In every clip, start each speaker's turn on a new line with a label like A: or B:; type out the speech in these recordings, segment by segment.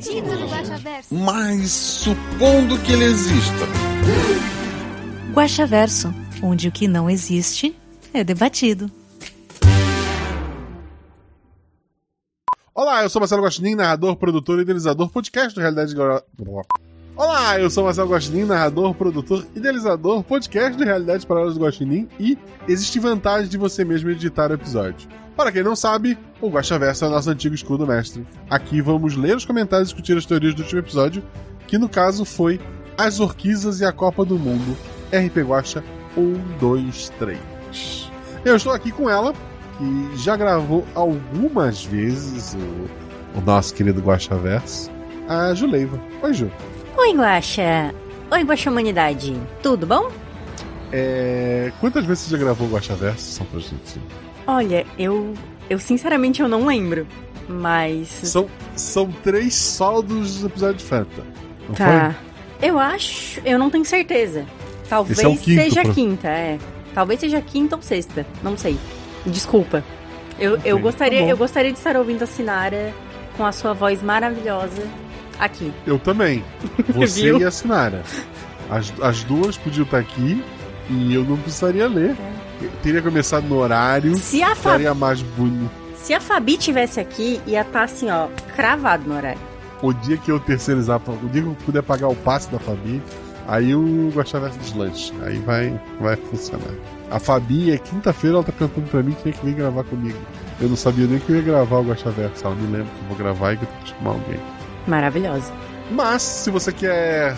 A: Guaxaverso.
B: Mas supondo que ele exista.
C: Guaxaverso, onde o que não existe é debatido.
D: Olá, eu sou Marcelo Guaxinim, narrador, produtor e idealizador podcast do Realidade Gra- Olá, eu sou Marcelo Guaxinim, narrador, produtor, idealizador, podcast do Realidade Paralelas do Guaxinim e existe vantagem de você mesmo editar o episódio. Para quem não sabe, o Guaxaverso é o nosso antigo escudo mestre. Aqui vamos ler os comentários e discutir as teorias do último episódio, que no caso foi As Orquisas e a Copa do Mundo, RP Guaxa 1, 2, 3. Eu estou aqui com ela, que já gravou algumas vezes o, o nosso querido Guaxaverso, a Juleiva. Oi, Ju.
C: Oi, Guaxa. Oi, Guaxa Humanidade. Tudo bom?
D: É, Quantas vezes você já gravou o Guaxaverso? Só pra gente.
E: Olha, eu. Eu sinceramente eu não lembro. Mas.
D: São, são três só dos episódios de Fanta. Não
E: Tá. Eu acho. Eu não tenho certeza. Talvez
D: é quinto,
E: seja quinta, é. Talvez seja quinta ou sexta. Não sei. Desculpa. Eu, eu,
D: Ok,
E: gostaria,
D: tá
E: eu gostaria de estar ouvindo a Sinara com a sua voz maravilhosa aqui.
D: Eu também. Você e a Sinara. As, as duas podiam estar aqui e eu não precisaria ler. Eu teria começado no horário,
E: Se a, Fa-
D: estaria mais bonito.
E: se a Fabi tivesse aqui, ia estar assim, ó, cravado no horário.
D: O dia que eu terceirizar, o dia que eu puder pagar o passe da Fabi, aí o Guaxaverso deslanche. Aí vai, vai funcionar. A Fabi, é quinta-feira, ela tá perguntando pra mim quem é que vem gravar comigo. Eu não sabia nem que eu ia gravar o Guaxaverso. Ela me lembra que eu vou gravar e que eu tenho que chamar alguém.
E: Maravilhosa.
D: Mas, se você quer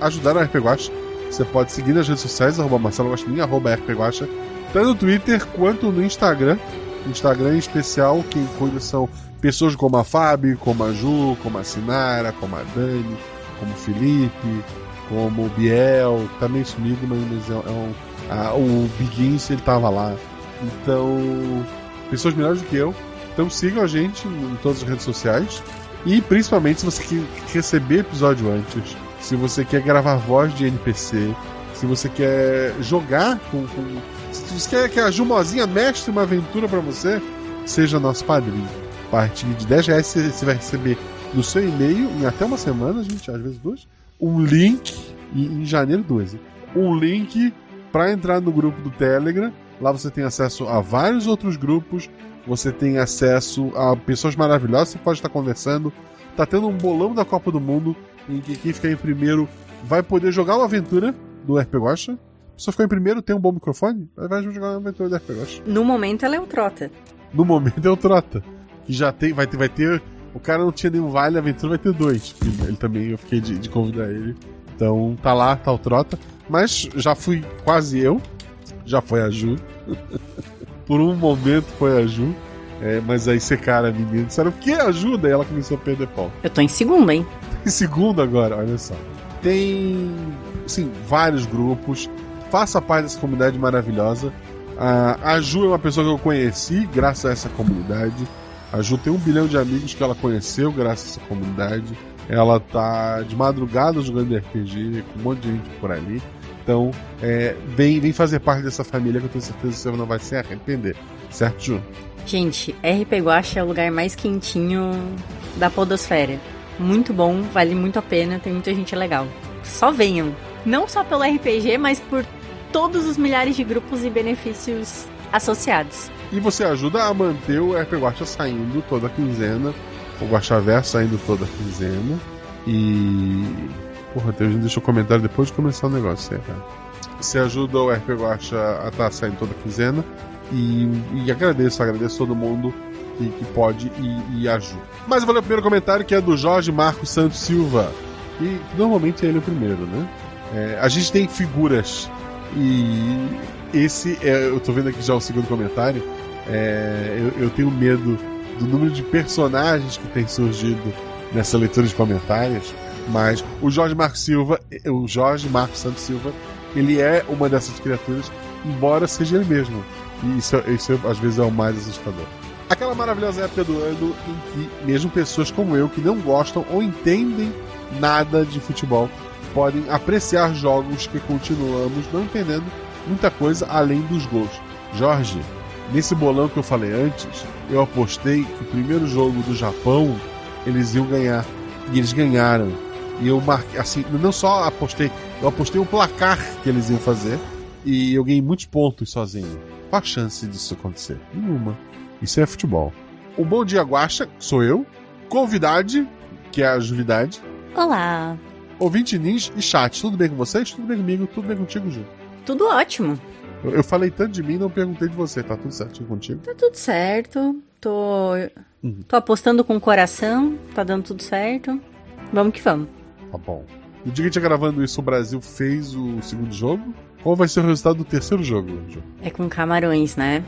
D: ajudar o RP Guacha, você pode seguir nas redes sociais, arroba Marcelo Guaxinim, arroba RP Guacha, tanto no Twitter quanto no Instagram. Instagram em especial, quem cuida são pessoas como a Fábio, como a Ju, como a Sinara, como a Dani, como o Felipe, como o Biel, tá meio sumido, mas é, é um. ah, o Biguins, ele tava lá. Então, pessoas melhores do que eu. Então sigam a gente em todas as redes sociais. E principalmente se você quer receber episódio antes, se você quer gravar voz de NPC, se você quer jogar com. com- se você quer que a Jumozinha mestre uma aventura pra você, seja nosso padrinho. A partir de 10 reais você vai receber no seu e-mail, em até uma semana, gente, às vezes duas, um link, em janeiro duas, hein? um link para entrar no grupo do Telegram. Lá você tem acesso a vários outros grupos, você tem acesso a pessoas maravilhosas, você pode estar conversando. Tá tendo um bolão da Copa do Mundo em que quem ficar em primeiro vai poder jogar uma aventura do RP Guacha. Se você ficar em primeiro, tem um bom microfone, vai jogar uma aventura do RP Guacha.
E: No momento ela é o Trota.
D: No momento é o Trota. Que já tem, vai ter, vai ter. O cara não tinha nenhum vale, a aventura vai ter dois. Ele também, eu fiquei de, de convidar ele. Então tá lá, tá o Trota. Mas já fui quase eu. Já foi a Ju. Por um momento foi a Ju. É, mas aí secaram a menina. Disseram, o que ajuda? E ela começou a perder pau.
E: Eu tô em segundo, hein?
D: Em segundo agora, olha só. Tem, assim, vários grupos. Faça parte dessa comunidade maravilhosa. A, a Ju é uma pessoa que eu conheci graças a essa comunidade. A Ju tem um bilhão de amigos que ela conheceu graças a essa comunidade. Ela tá de madrugada jogando RPG, com um monte de gente por ali. Então, é, vem, vem fazer parte dessa família que eu tenho certeza que você não vai se arrepender. Certo, Ju?
E: Gente, RP Guacha é o lugar mais quentinho da podosfera. Muito bom, vale muito a pena, tem muita gente legal. Só venham. Não só pelo RPG, mas por todos os milhares de grupos e benefícios associados.
D: E você ajuda a manter o RP Guacha saindo toda quinzena, o Guaxaverso saindo toda quinzena. E. Porra, tem gente deixou comentário depois de começar o negócio. É, cara. Você ajuda o RP Guacha a estar saindo toda quinzena. E, e agradeço, agradeço todo mundo que, que pode e, e ajuda. Mas eu vou ler o primeiro comentário que é do Jorge Marcos Santos Silva. E normalmente ele é o primeiro, né? É, a gente tem figuras e esse é, eu tô vendo aqui já o segundo comentário. É, eu, eu tenho medo do número de personagens que tem surgido nessa leitura de comentários. Mas o Jorge Marcos Silva, o Jorge Marcos Santos Silva, ele é uma dessas criaturas, embora seja ele mesmo. E isso, isso às vezes é o mais assustador. Aquela maravilhosa época do ano em que mesmo pessoas como eu, que não gostam ou entendem nada de futebol, podem apreciar jogos que continuamos não entendendo muita coisa além dos gols. Jorge, nesse bolão que eu falei antes, eu apostei que o primeiro jogo do Japão eles iam ganhar. E eles ganharam. E eu marquei, assim, não só apostei, eu apostei o placar que eles iam fazer. E eu ganhei muitos pontos sozinho. Qual a chance disso acontecer? Nenhuma. Isso é futebol. O Bom Dia Guaxa, sou eu. Convidade, que é a Juvidade.
E: Olá.
D: Ouvinte Nins e chat. Tudo bem com vocês? Tudo bem comigo? Tudo bem contigo, Ju?
E: Tudo ótimo.
D: Eu, eu falei tanto de mim não perguntei de você. Tá tudo certinho contigo?
E: Tá tudo certo. Tô. Uhum. Tô apostando com o coração. Tá dando tudo certo. Vamos que vamos.
D: Tá bom. No dia que a gente tá gravando isso, o Brasil fez o segundo jogo. Qual vai ser o resultado do terceiro jogo, Ju?
E: É com Camarões, né?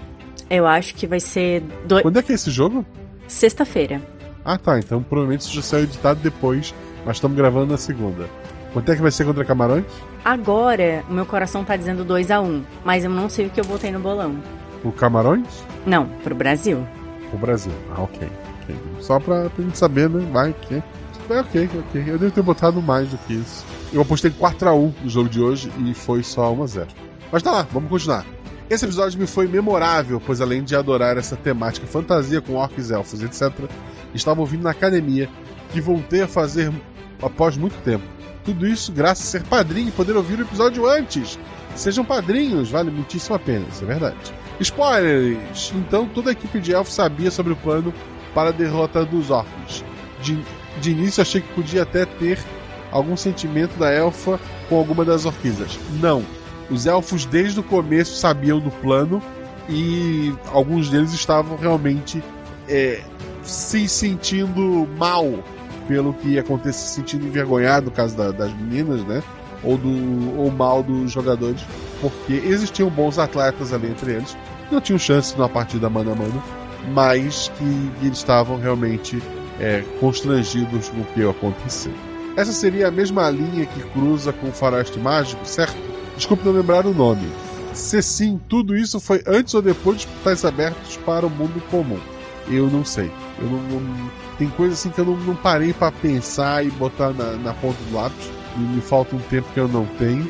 E: Eu acho que vai ser. Do...
D: Quando é que é esse jogo?
E: Sexta-feira.
D: Ah, tá. Então provavelmente isso já saiu editado depois, mas estamos gravando na segunda. Quanto é que vai ser contra Camarões?
E: Agora, o meu coração tá dizendo 2 a 1 um, mas eu não sei o que eu botei no bolão.
D: O Camarões?
E: Não, pro Brasil.
D: O Brasil. Ah, ok. okay. Só pra, pra gente saber, né? Vai que. É ok, ok. Eu devo ter botado mais do que isso. Eu apostei 4x1 no jogo de hoje e foi só 1x0. Mas tá lá, vamos continuar. Esse episódio me foi memorável, pois além de adorar essa temática fantasia com orcs, elfos, etc., estava ouvindo na academia, que voltei a fazer após muito tempo. Tudo isso graças a ser padrinho e poder ouvir o episódio antes. Sejam padrinhos, vale muitíssimo a pena, isso é verdade. Spoilers! Então toda a equipe de elfos sabia sobre o plano para a derrota dos orcs. De, de início achei que podia até ter algum sentimento da elfa com alguma das orquisas. Não. Os elfos desde o começo sabiam do plano e alguns deles estavam realmente é, se sentindo mal pelo que acontece, se sentindo envergonhado no caso da, das meninas, né? Ou do ou mal dos jogadores, porque existiam bons atletas ali entre eles, não tinham chance numa partida mano a mano, mas que, eles estavam realmente é, constrangidos com o que aconteceu. Essa seria a mesma linha que cruza com o Faroeste Mágico, certo? Desculpe não lembrar o nome. Se sim, tudo isso foi antes ou depois de portais abertos para o mundo comum? Eu não sei. Eu não, não tem coisas assim que eu não, não parei para pensar e botar na, na, ponta do lápis. E me falta um tempo que eu não tenho.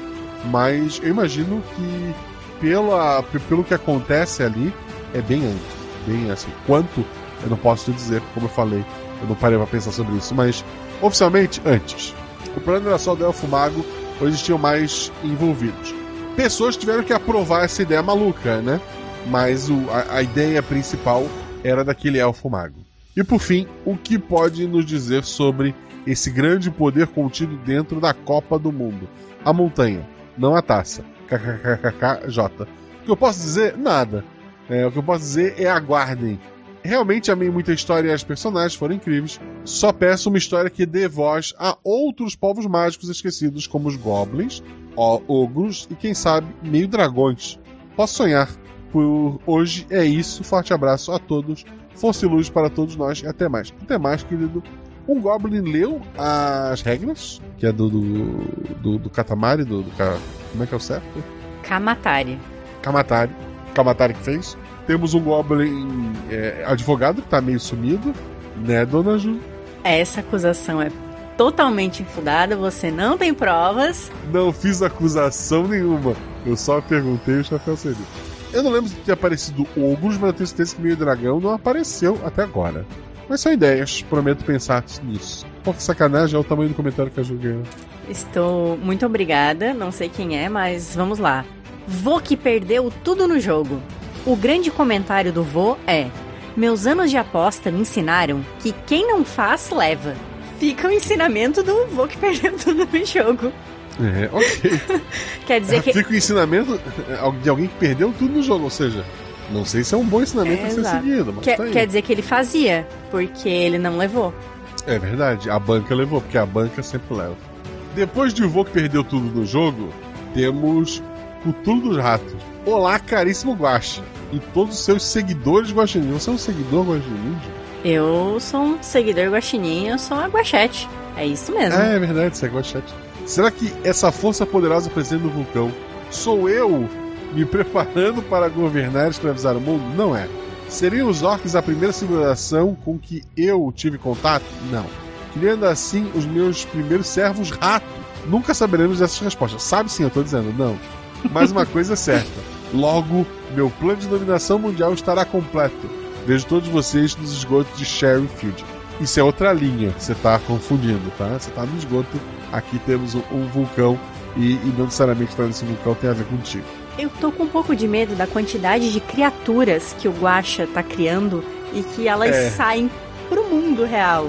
D: Mas eu imagino que pela, pelo que acontece ali é bem antes. Bem assim. Quanto eu não posso te dizer, como eu falei, eu não parei para pensar sobre isso. Mas oficialmente antes. O plano era só do Elfo Mago, ou existiam mais envolvidos. Pessoas tiveram que aprovar essa ideia maluca, né? Mas o, a, a ideia principal era daquele Elfo Mago. E por fim, o que pode nos dizer sobre esse grande poder contido dentro da Copa do Mundo? A montanha, não a taça. KKKKJ. O que eu posso dizer? Nada. É, o que eu posso dizer é aguardem. Realmente amei muita história e as personagens foram incríveis. Só peço uma história que dê voz a outros povos mágicos esquecidos, como os goblins, ogros e quem sabe, meio dragões. Posso sonhar. Por hoje é isso. Forte abraço a todos. Força e luz para todos nós e até mais. Até mais, querido. Um Goblin leu as regras, que é do, do, do, do Katamari, do, do, Como é que é o certo?
E: Kamatari.
D: Kamatari. Kamatari que fez. Temos um Goblin é, advogado que tá meio sumido, né, dona Ju?
E: Essa acusação é totalmente infundada, você não tem provas.
D: Não fiz acusação nenhuma. Eu só perguntei o chapéu seria. Eu não lembro de ter aparecido ogros, mas eu tenho certeza que meio dragão não apareceu até agora. Mas são ideias, prometo pensar nisso. Pô, que sacanagem é o tamanho do comentário que a Ju ganhou.
E: Estou muito obrigada, não sei quem é, mas vamos lá. Vô que perdeu tudo no jogo. O grande comentário do vô é: Meus anos de aposta me ensinaram que quem não faz, leva. Fica o ensinamento do vô que perdeu tudo no jogo.
D: É, ok.
E: Quer dizer que.
D: Fica o ensinamento de alguém que perdeu tudo no jogo, ou seja, não sei se é um bom ensinamento é, a ser exato. seguido, mas
E: quer,
D: tá
E: quer dizer que ele fazia, porque ele não levou.
D: É verdade, a banca levou, porque a banca sempre leva. Depois de o vô que perdeu tudo no jogo, temos Cthulhu dos Ratos. Olá, caríssimo Guache. E todos os seus seguidores Guaxinim. Você é um seguidor Guaxinim?
E: Eu sou um seguidor guaxininho, eu sou uma guachete. É isso mesmo.
D: É, é verdade, você é guachete. Será que essa força poderosa presente no vulcão sou eu me preparando para governar e escravizar o mundo? Não é. Seriam os orcs a primeira civilização com que eu tive contato? Não. Criando assim os meus primeiros servos rato? Nunca saberemos dessas respostas. Sabe sim, eu tô dizendo, não. Mas uma coisa é certa. Logo, meu plano de dominação mundial estará completo. Vejo todos vocês nos esgotos de Sherryfield. Isso é outra linha, você tá confundindo, tá? Você tá no esgoto, aqui temos um, um vulcão e, e não necessariamente estar nesse vulcão tem a ver contigo.
E: Eu tô com um pouco de medo da quantidade de criaturas que o Guaxa tá criando e que elas
D: É.
E: saem pro mundo real.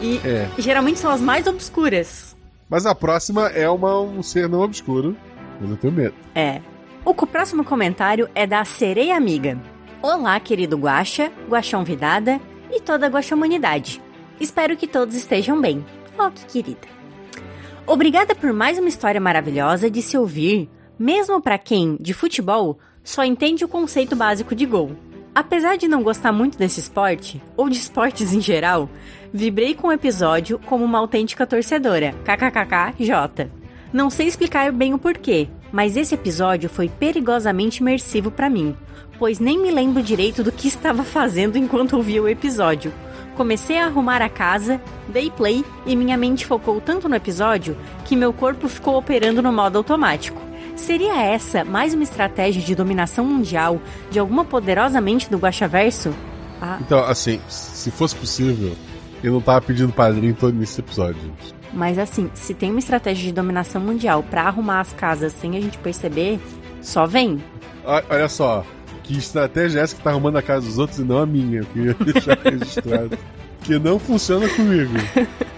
E: E
D: É.
E: geralmente são as mais obscuras.
D: Mas a próxima é uma, um ser não obscuro, mas eu tenho medo.
E: É. O próximo comentário é da Sereia Amiga. Olá, querido Guaxa, Guaxão Vidada e toda a Guaxamunidade. Espero que todos estejam bem. Oh, que querida. Obrigada por mais uma história maravilhosa de se ouvir, mesmo para quem, de futebol, só entende o conceito básico de gol. Apesar de não gostar muito desse esporte, ou de esportes em geral, vibrei com o episódio como uma autêntica torcedora. KKKKJ. Não sei explicar bem o porquê, mas esse episódio foi perigosamente imersivo pra mim, pois nem me lembro direito do que estava fazendo enquanto ouvia o episódio. Comecei a arrumar a casa, dei play e minha mente focou tanto no episódio que meu corpo ficou operando no modo automático. Seria essa mais uma estratégia de dominação mundial de alguma poderosa mente do Guaxaverso? Ah,
D: Então, assim, se fosse possível, eu não tava pedindo padrinho todo nesse episódio. gente.
E: Mas assim, se tem uma estratégia de dominação mundial pra arrumar as casas sem a gente perceber, só vem.
D: Olha só, que estratégia é essa que tá arrumando a casa dos outros e não a minha? Eu queria deixar registrado. Que não funciona comigo.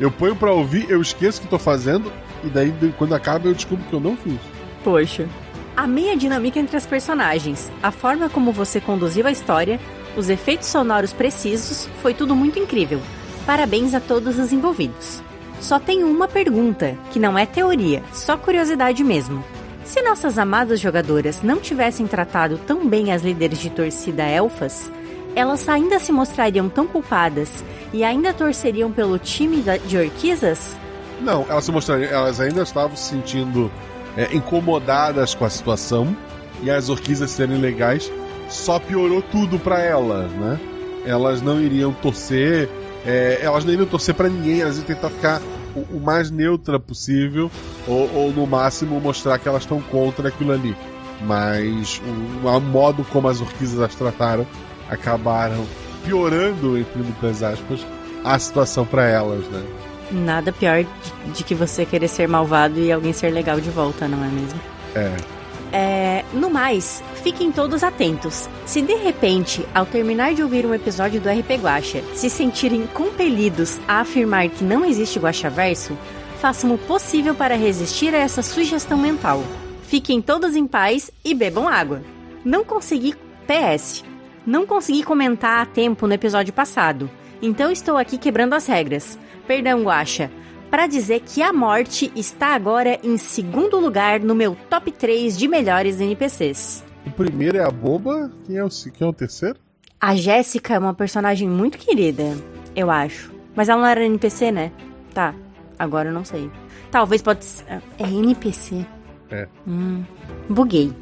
D: Eu ponho pra ouvir, eu esqueço que tô fazendo, e daí quando acaba eu descubro que eu não fiz.
E: Poxa. A dinâmica entre as personagens, a forma como você conduziu a história, os efeitos sonoros precisos, foi tudo muito incrível. Parabéns a todos os envolvidos. Só tenho uma pergunta, que não é teoria, só curiosidade mesmo. Se nossas amadas jogadoras não tivessem tratado tão bem as líderes de torcida elfas, elas ainda se mostrariam tão culpadas e ainda torceriam pelo time de orquisas?
D: Não, elas se mostrariam, elas ainda estavam se sentindo é, incomodadas com a situação e as orquídeas serem legais só piorou tudo pra elas, né? Elas não iriam torcer, é, elas não iriam torcer pra ninguém, elas iam tentar ficar o, o mais neutra possível ou, ou, no máximo mostrar que elas estão contra aquilo ali. Mas o, o modo como as orquídeas as trataram acabaram piorando, entre muitas aspas, a situação pra elas, né?
E: Nada pior de, de que você querer ser malvado e alguém ser legal de volta, não é mesmo?
D: É.
E: É, no mais, fiquem todos atentos. Se de repente, ao terminar de ouvir um episódio do RP Guacha, se sentirem compelidos a afirmar que não existe Guaxaverso, façam o possível para resistir a essa sugestão mental. Fiquem todos em paz e bebam água. Não consegui PS. Não consegui comentar a tempo no episódio passado, então estou aqui quebrando as regras. Perdão, Guaxa para dizer que a morte está agora em segundo lugar no meu top 3 de melhores NPCs.
D: O primeiro é a boba, quem é o, quem é o terceiro?
E: A Jéssica é uma personagem muito querida, eu acho. Mas ela não era NPC, né? Tá, agora eu não sei. Talvez pode ser. É NPC.
D: É.
E: Hum, buguei.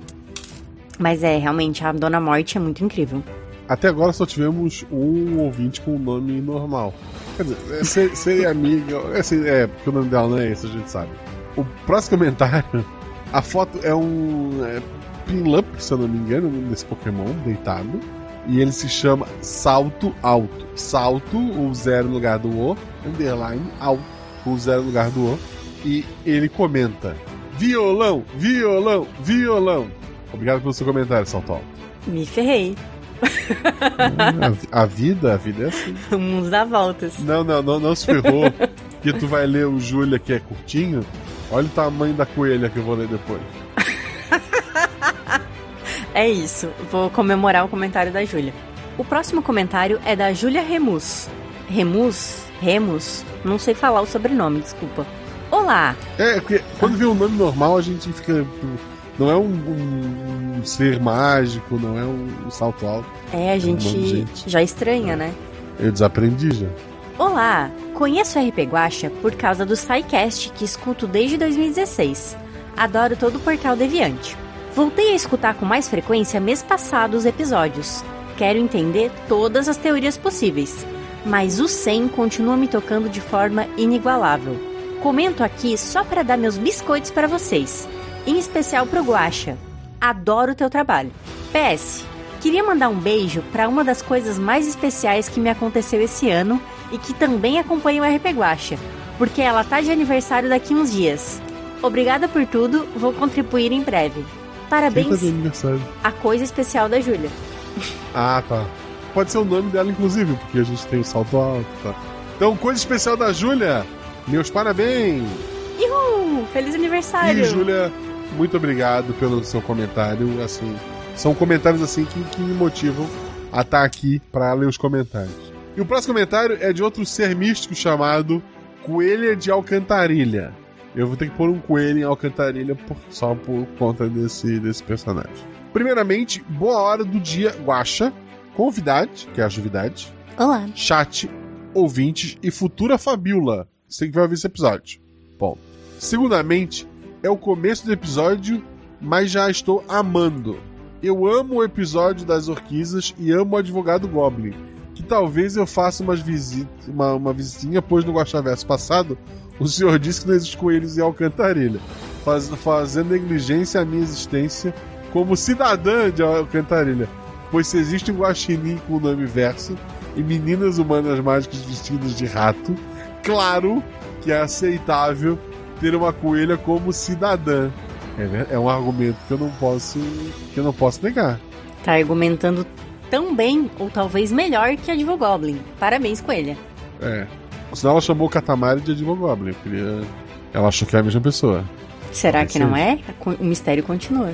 E: Mas é, realmente, a Dona Morte é muito incrível.
D: Até agora só tivemos um ouvinte com o nome normal. Quer dizer, é, ser, ser amiga. É, é, porque o nome dela não é esse, a gente sabe. O próximo comentário, a foto é um é, Pinlup, se eu não me engano, desse Pokémon, deitado. E ele se chama Salto Alto. Salto, o zero no lugar do O, underline, alto, o zero no lugar do O. E ele comenta: Violão, violão, violão. Obrigado pelo seu comentário, Salto Alto.
E: Me ferrei.
D: A, a vida, a vida é assim.
E: O mundo dá voltas.
D: Não, não, não, não se ferrou. que tu vai ler o Júlia que é curtinho. Olha o tamanho da coelha que eu vou ler depois.
E: É isso, vou comemorar o comentário da Júlia. O próximo comentário é da Júlia Remus. Remus? Remus? Não sei falar o sobrenome, desculpa. Olá!
D: É, porque quando vê um nome normal a gente fica. Não é um, um- um ser mágico, não é um, um salto alto.
E: É, a gente,
D: Mano, gente.
E: já estranha, né?
D: Eu desaprendi já.
E: Olá, conheço o RP Guacha por causa do SciCast que escuto desde 2016. Adoro todo o portal Deviante. Voltei a escutar com mais frequência mês passado os episódios. Quero entender todas as teorias possíveis, mas o 100 continua me tocando de forma inigualável. Comento aqui só para dar meus biscoitos para vocês, em especial pro Guacha. Adoro o teu trabalho. PS, queria mandar um beijo para uma das coisas mais especiais que me aconteceu esse ano e que também acompanha o RP Guacha, porque ela tá de aniversário daqui uns dias. Obrigada por tudo, vou contribuir em breve. Parabéns, a coisa especial da Júlia.
D: Ah, tá. Pode ser o nome dela, inclusive, porque a gente tem o salto alto, tá? Então, coisa especial da Júlia. Meus parabéns!
E: Uhul! Feliz aniversário!
D: E, Júlia, muito obrigado pelo seu comentário. Assim, são comentários assim que, que me motivam a estar aqui para ler os comentários. E o próximo comentário é de outro ser místico chamado Coelha de Alcantarilha. Eu vou ter que pôr um coelho em Alcantarilha por- só por conta desse, desse personagem. Primeiramente, boa hora do dia, Guaxa, convidade, que é a Juvidade,
F: Olá.
D: chat, ouvintes e futura Fabiola. Você que vai ouvir esse episódio. Bom. Segundamente, é o começo do episódio, mas já estou amando. Eu amo o episódio das orquisas e amo o advogado Goblin. Que talvez eu faça umas visita, uma, uma visitinha, pois no Guaxaverso passado, o senhor disse que não existe coelhos em Alcantarilha, faz, fazendo negligência à minha existência como cidadã de Alcantarilha. Pois se existe um guaxinim com o nome verso e meninas humanas mágicas vestidas de rato, claro que é aceitável ter uma coelha como cidadã. É, é um argumento que eu não posso que eu não posso negar.
E: Tá argumentando tão bem, ou talvez melhor, que a Advogoblin. Parabéns, Coelha.
D: É. Senão ela chamou o Katamari de Advogoblin. Eu queria... Ela achou que é a mesma pessoa.
E: Será que não é? O mistério continua.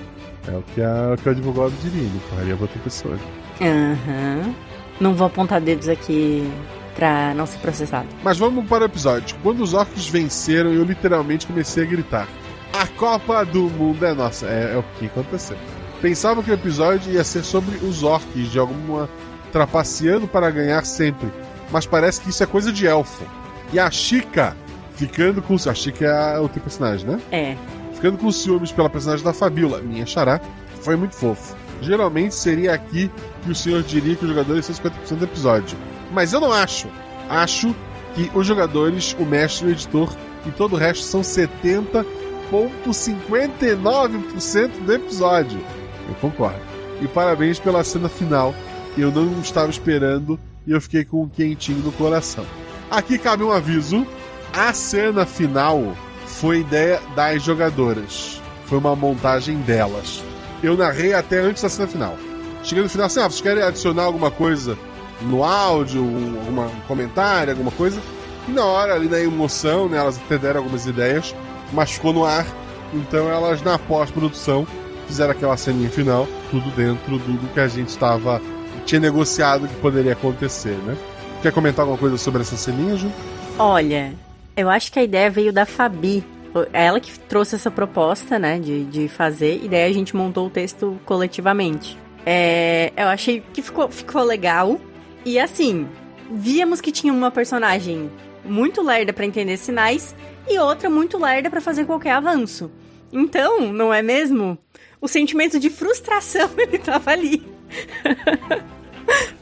D: É o que, a, o que o Advogoblin diria. Ele faria pra outra pessoa.
E: Aham. Não vou apontar dedos aqui pra não ser processado.
D: Mas vamos para o episódio. Quando os orcs venceram, eu literalmente comecei a gritar. A Copa do Mundo é nossa. É, é o que aconteceu. Pensava que o episódio ia ser sobre os orcs, de alguma trapaceando para ganhar sempre. Mas parece que isso é coisa de elfo. E a Chica ficando com. A Chica é a- o teu personagem, né?
E: É.
D: Ficando com ciúmes pela personagem da Fabiola, minha xará, foi muito fofo. Geralmente seria aqui que o senhor diria que os jogadores são 50% do episódio. Mas eu não acho. Acho que os jogadores, o mestre, o editor e todo o resto são 70,59% do episódio. Eu concordo. E parabéns pela cena final. Eu não estava esperando e eu fiquei com um quentinho no coração. Aqui cabe um aviso: a cena final foi ideia das jogadoras. Foi uma montagem delas. Eu narrei até antes da cena final. Cheguei no final assim, ah, vocês querem adicionar alguma coisa no áudio, um, comentário, alguma coisa? E na hora, ali na emoção, né, elas até deram algumas ideias, mas ficou no ar. Então elas, na pós-produção, fizeram aquela ceninha final, tudo dentro do, do que a gente estava. tinha negociado que poderia acontecer, né? Quer comentar alguma coisa sobre essa ceninha, Ju?
E: Olha, eu acho que a ideia veio da Fabi. Ela que trouxe essa proposta, né, de, de fazer, e daí a gente montou o texto coletivamente. É, eu achei que ficou, ficou legal. E assim, víamos que tinha uma personagem muito lerda pra entender sinais e outra muito lerda pra fazer qualquer avanço. Então, não é mesmo? O sentimento de frustração ele tava ali.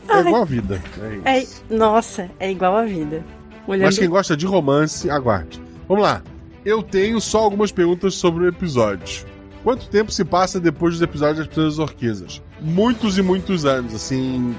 D: É igual a vida. É isso.
E: É, nossa, é igual a vida. Olhando...
D: Mas quem gosta de romance, aguarde. Vamos lá. Eu tenho só algumas perguntas sobre o episódio. Quanto tempo se passa depois dos episódios das Pessoas Orquesas? Muitos e muitos anos, assim,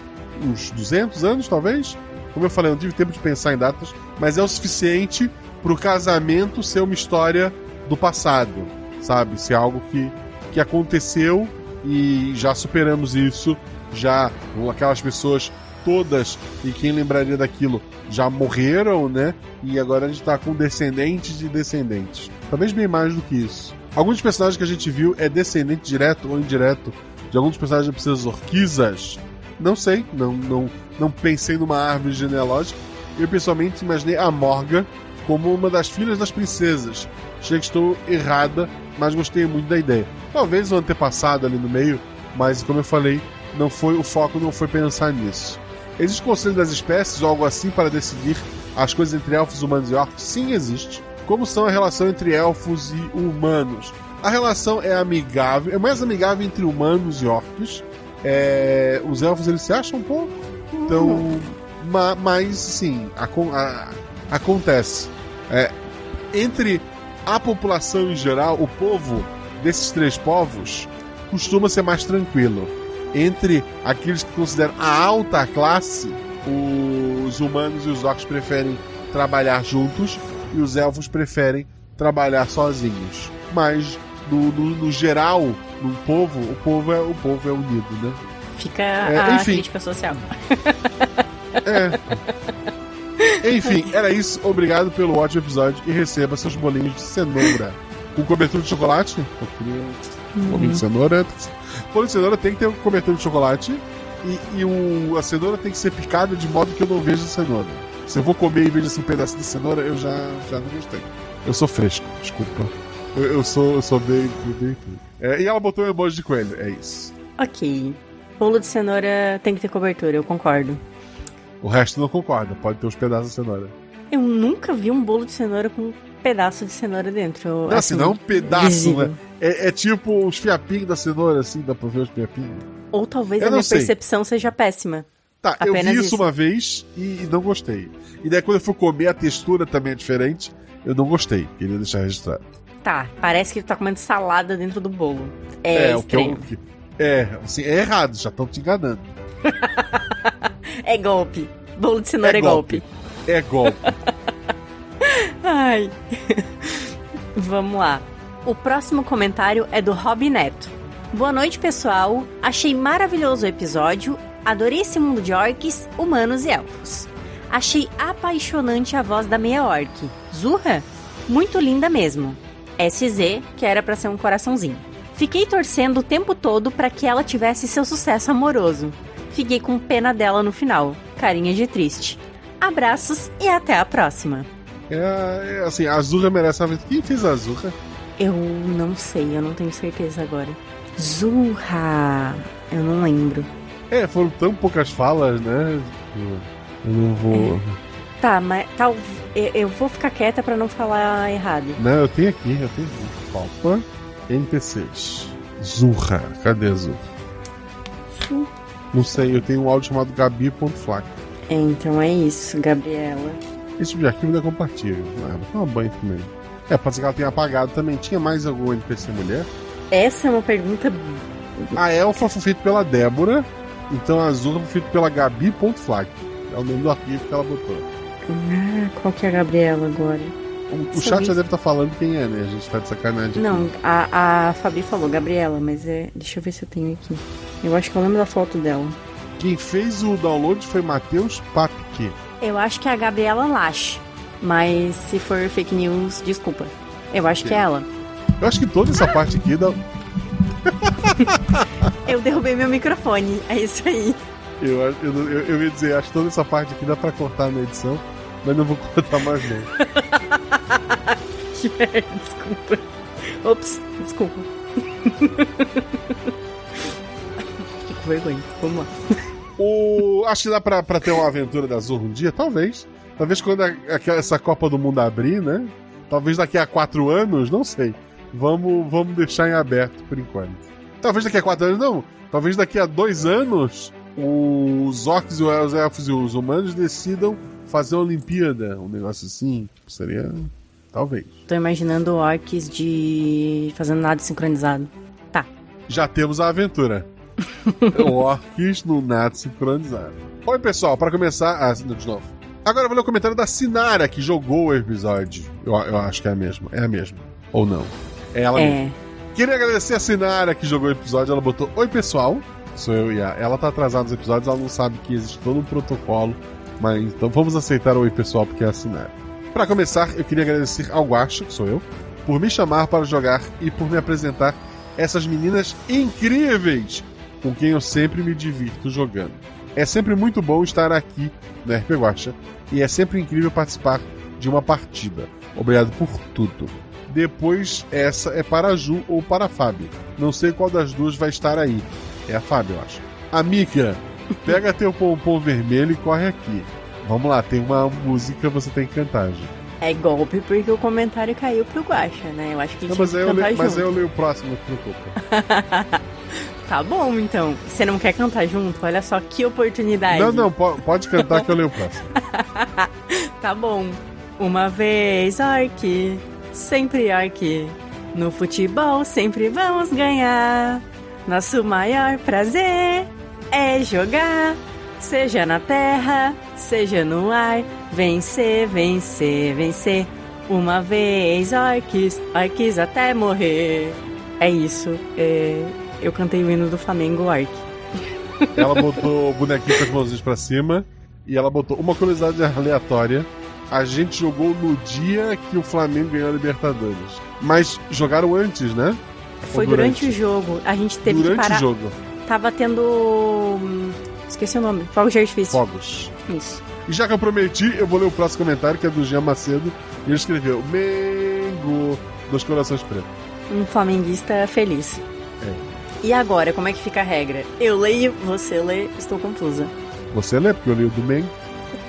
D: uns 200 anos, talvez? Como eu falei, eu não tive tempo de pensar em datas, mas é o suficiente pro casamento ser uma história do passado, sabe? Ser algo que, que aconteceu e já superamos isso, já aquelas pessoas todas e quem lembraria daquilo já morreram, né? E agora a gente tá com descendentes de descendentes. Talvez bem mais do que isso. Alguns personagens que a gente viu é descendente direto ou indireto de alguns personagens da Princesas Orquisas. Não sei, não, não, não pensei numa árvore genealógica. Eu pessoalmente imaginei a Morga como uma das filhas das princesas. Achei que estou errada, mas gostei muito da ideia. Talvez o antepassado ali no meio, mas como eu falei, não foi o foco não foi pensar nisso. Existe conselho das espécies ou algo assim para decidir as coisas entre elfos, humanos e orcs? Sim, existe. Como são a relação entre elfos e humanos? A relação é amigável, é mais amigável entre humanos e orcs. É, os elfos eles se acham um pouco, então, ma, mas sim, a, a, acontece. É, entre a população em geral, o povo desses três povos costuma ser mais tranquilo. Entre aqueles que consideram a alta classe, os humanos e os orcs preferem trabalhar juntos e os elfos preferem trabalhar sozinhos. Mas no, no, no geral, no povo, o povo é o povo é unido, né?
E: Fica é, a enfim. crítica social.
D: É. Enfim, era isso. Obrigado pelo ótimo episódio e receba seus bolinhos de cenoura. Com cobertura de chocolate? Queria. Uhum. Bolinho de cenoura. Bolinho de cenoura tem que ter cobertura de chocolate. E, e o, a cenoura tem que ser picada de modo que eu não veja a cenoura. Se eu vou comer e vejo assim um pedaço de cenoura, eu já, já não gostei. Eu sou fresco, desculpa. Eu, eu sou, eu sou bem. bem é, e ela botou um emoji de coelho, é isso.
E: Ok. Bolo de cenoura tem que ter cobertura, eu concordo.
D: O resto não concorda, pode ter uns pedaços de cenoura.
E: Eu nunca vi um bolo de cenoura com um pedaço de cenoura dentro.
D: Não, assim, não é um pedaço, né? É, é, tipo os fiapinhos da cenoura, assim, dá pra ver os fiapinhos.
E: Ou talvez eu a minha sei. percepção seja péssima.
D: Tá, Apenas eu vi isso, isso, uma vez e não gostei. E daí quando eu fui comer, a textura também é diferente. Eu não gostei. Queria deixar registrado.
E: Tá, parece que tá comendo salada dentro do bolo. É, é estranho. O que eu,
D: é, assim, é errado, já estão te enganando.
E: é golpe. Bolo de cenoura é, é golpe. golpe.
D: É golpe.
E: Ai. Vamos lá. O próximo comentário é do Rob Neto. Boa noite, pessoal. Achei maravilhoso o episódio. Adorei esse mundo de orcs, humanos e elfos. Achei apaixonante a voz da meia orc. Zurra? Muito linda mesmo. SZ, que era para ser um coraçãozinho. Fiquei torcendo o tempo todo para que ela tivesse seu sucesso amoroso. Fiquei com pena dela no final. Carinha de triste. Abraços e até a próxima.
D: É, é assim, a Azurra merece a Quem fez a Azurra?
E: Eu não sei, eu não tenho certeza agora. Zurra! Eu não lembro.
D: É, foram tão poucas falas, né? Eu não vou. É.
E: Tá, mas tal, eu, eu vou ficar quieta para não falar errado.
D: Não, eu tenho aqui, eu tenho aqui. Opa, NPCs. Zurra, cadê a Zurra? Não sei, eu tenho um áudio chamado Gabi.flac.
E: É, então é isso, Gabriela.
D: Esse tipo de arquivo não é compatível. Ah, vou tomar banho também. É, pode ser que ela tenha apagado também. Tinha mais algum NPC mulher?
E: Essa é uma pergunta.
D: A Elfa foi feita pela Débora, então a Azul foi feita pela Gabi.flag. É o nome do arquivo que ela botou.
E: Ah, qual que é a Gabriela agora?
D: O, o chat já deve estar tá falando quem é, né? A gente tá de sacanagem.
E: Não, a, a Fabi falou Gabriela, mas é. Deixa eu ver se eu tenho aqui. Eu acho que eu lembro da foto dela.
D: Quem fez o download foi Matheus Papke.
E: Eu acho que é a Gabriela Lash. Mas se for fake news, desculpa. Eu acho Sim. que é ela.
D: Eu acho que toda essa parte aqui dá.
E: eu derrubei meu microfone, é isso aí.
D: Eu, eu, eu, eu ia dizer, acho que toda essa parte aqui dá pra cortar na edição, mas não vou cortar mais não.
E: que merda, desculpa. Ops, desculpa. Fiquei com vergonha, vamos lá.
D: O... Acho que dá pra, pra ter uma aventura da Zorro um dia, talvez. Talvez quando a, a, essa Copa do Mundo abrir, né? Talvez daqui a quatro anos, não sei. Vamos, vamos deixar em aberto por enquanto. Talvez daqui a quatro anos, não. Talvez daqui a dois anos os orcs, os elfos e os humanos decidam fazer uma Olimpíada. Um negócio assim. Seria. Talvez.
E: Tô imaginando orcs de. fazendo nada sincronizado. Tá.
D: Já temos a aventura. orcs no nada sincronizado. Oi, pessoal, para começar. Ah, de novo. Agora eu vou ler o comentário da Sinara, que jogou o episódio. Eu, eu acho que é a mesma. É a mesma. Ou não? É ela é. mesma. Queria agradecer a Sinara que jogou o episódio. Ela botou: Oi, pessoal. Sou eu e a. Ela tá atrasada nos episódios, ela não sabe que existe todo um protocolo. Mas então vamos aceitar o Oi, pessoal, porque é a Sinara. Para começar, eu queria agradecer ao Guacha, que sou eu, por me chamar para jogar e por me apresentar essas meninas incríveis com quem eu sempre me divirto jogando. É sempre muito bom estar aqui no RP Guacha e é sempre incrível participar de uma partida. Obrigado por tudo. Depois, essa é para a Ju ou para a Fábio. Não sei qual das duas vai estar aí. É a Fábio, eu acho. Amiga, pega teu pompom vermelho e corre aqui. Vamos lá, tem uma música, você tem que cantar, Ju.
E: É golpe porque o comentário caiu pro Guaxa, né? Eu acho que
D: Não, mas,
E: que
D: eu leio, mas
E: junto.
D: aí eu leio o próximo, te preocupa.
E: Tá bom, então. Você não quer cantar junto? Olha só que oportunidade.
D: Não, não, po- pode cantar que eu leio o próximo.
E: Tá bom. Uma vez, Orc, sempre Orc. No futebol sempre vamos ganhar. Nosso maior prazer é jogar. Seja na terra, seja no ar. Vencer, vencer, vencer. Uma vez, Orcs, Orcs até morrer. É isso. É, Eu cantei o hino do Flamengo, Orc.
D: Ela botou o bonequinho com as mãozinhas pra cima e ela botou uma curiosidade aleatória. A gente jogou no dia que o Flamengo ganhou a Libertadores. Mas jogaram antes, né?
E: Foi
D: Ou
E: durante, o jogo. A gente teve
D: durante
E: que parar.
D: o jogo.
E: Tava tendo. hum, Esqueci o nome. Fogos de artifício.
D: Fogos.
E: Isso.
D: E já que eu prometi, eu vou ler o próximo comentário, que é do Jean Macedo. E ele escreveu: Mengo dos corações pretos.
E: Um flamenguista feliz.
D: É.
E: E agora, como é que fica a regra? Eu leio, você lê, estou confusa.
D: Você lê, porque eu li o do Mengo.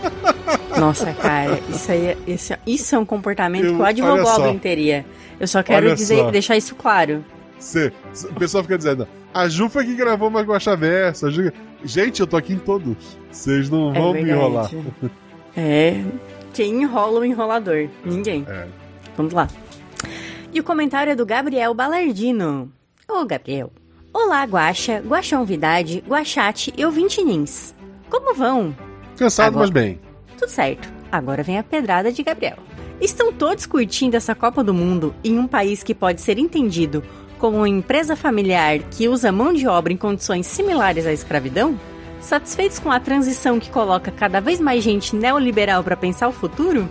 E: Nossa, cara, isso aí é, isso, isso é um comportamento
D: Eu-
E: que o advogoblin
D: só.
E: teria. Eu só quero dizer,
D: só.
E: deixar isso claro.
D: Você, o pessoal fica dizendo: a Ju foi que gravou mais Guaxa Versa. a Ju- Gente, eu tô aqui em todos. Vocês não
E: É
D: vão me
E: verdade.
D: enrolar.
E: É. Quem enrola o enrolador? Ninguém.
D: É.
E: Vamos lá. E o comentário é do Gabriel Balardino. Ô, Gabriel. Olá, Guaxa, Guaxãovidade, Guaxate e ouvintinins. Como vão?
D: Cansado,
E: Agora-
D: mas bem.
E: Tudo certo. Agora vem a pedrada de Gabriel. Estão todos curtindo essa Copa do Mundo em um país que pode ser entendido como empresa familiar que usa mão de obra em condições similares à escravidão? Satisfeitos com a transição que coloca cada vez mais gente neoliberal para pensar o futuro?